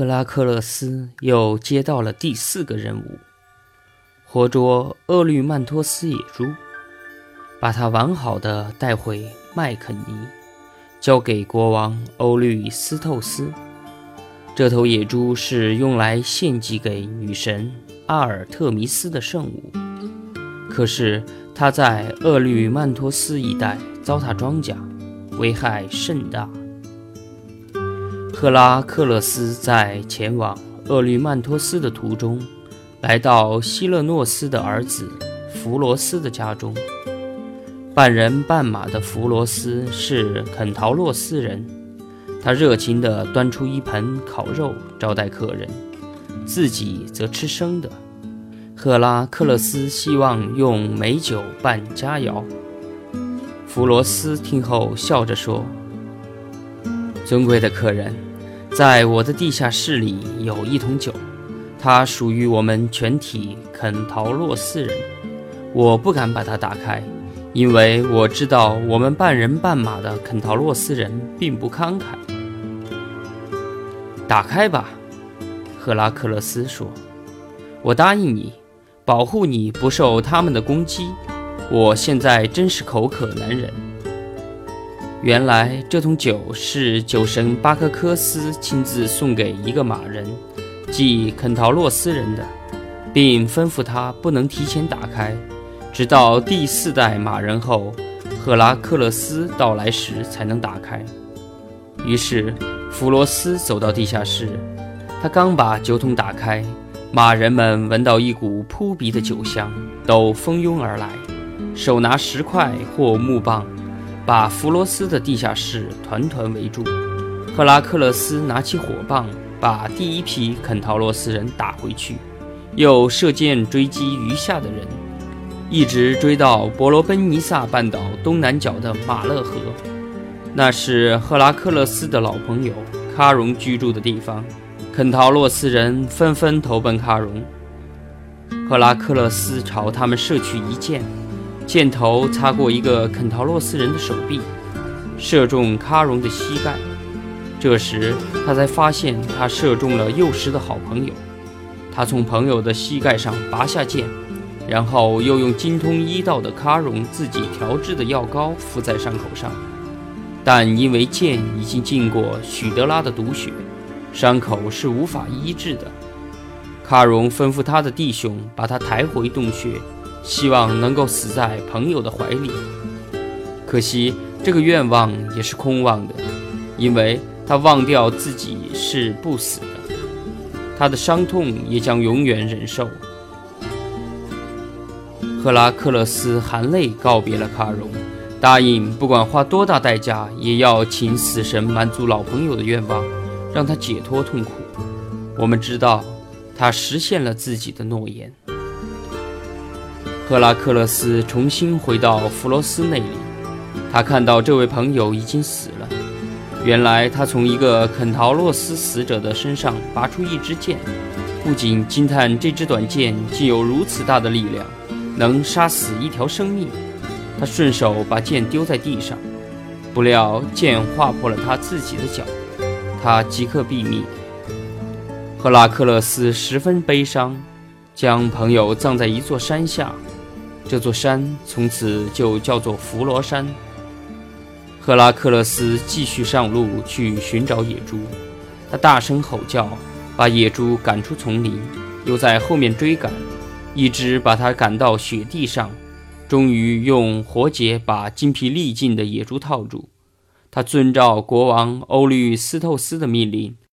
赫拉克勒斯又接到了第四个任务：活捉厄律曼托斯野猪，把它完好的带回麦肯尼，交给国王欧律斯透斯。这头野猪是用来献祭给女神阿尔特弥斯的圣物。可是它在厄律曼托斯一带糟蹋庄稼，危害甚大。赫拉克勒斯在前往厄律曼托斯的途中，来到希勒诺斯的儿子弗罗斯的家中。半人半马的弗罗斯是肯陶洛斯人，他热情地端出一盆烤肉招待客人，自己则吃生的。赫拉克勒斯希望用美酒拌佳肴。弗罗斯听后笑着说：“尊贵的客人。”在我的地下室里有一桶酒，它属于我们全体肯陶洛斯人。我不敢把它打开，因为我知道我们半人半马的肯陶洛斯人并不慷慨。打开吧，赫拉克勒斯说：“我答应你，保护你不受他们的攻击。我现在真是口渴难忍。”原来这桶酒是酒神巴克科斯亲自送给一个马人，即肯陶洛斯人的，并吩咐他不能提前打开，直到第四代马人后赫拉克勒斯到来时才能打开。于是弗罗斯走到地下室，他刚把酒桶打开，马人们闻到一股扑鼻的酒香，都蜂拥而来，手拿石块或木棒。把弗罗斯的地下室团团围住。赫拉克勒斯拿起火棒，把第一批肯陶洛斯人打回去，又射箭追击余下的人，一直追到伯罗奔尼撒半岛东南角的马勒河，那是赫拉克勒斯的老朋友卡戎居住的地方。肯陶洛斯人纷纷投奔卡戎，赫拉克勒斯朝他们射去一箭。箭头擦过一个肯陶洛斯人的手臂，射中卡戎的膝盖。这时他才发现他射中了幼时的好朋友。他从朋友的膝盖上拔下剑，然后又用精通医道的卡戎自己调制的药膏敷在伤口上。但因为剑已经进过许德拉的毒血，伤口是无法医治的。卡戎吩咐他的弟兄把他抬回洞穴。希望能够死在朋友的怀里，可惜这个愿望也是空妄的，因为他忘掉自己是不死的，他的伤痛也将永远忍受。赫拉克勒斯含泪告别了卡戎，答应不管花多大代价，也要请死神满足老朋友的愿望，让他解脱痛苦。我们知道，他实现了自己的诺言。赫拉克勒斯重新回到弗罗斯那里，他看到这位朋友已经死了。原来他从一个肯陶洛斯死者的身上拔出一支箭，不仅惊叹这支短剑竟有如此大的力量，能杀死一条生命，他顺手把剑丢在地上，不料剑划破了他自己的脚，他即刻毙命。赫拉克勒斯十分悲伤，将朋友葬在一座山下。这座山从此就叫做弗罗山。赫拉克勒斯继续上路去寻找野猪，他大声吼叫，把野猪赶出丛林，又在后面追赶，一直把他赶到雪地上，终于用活结把精疲力尽的野猪套住。他遵照国王欧律斯透斯的命令。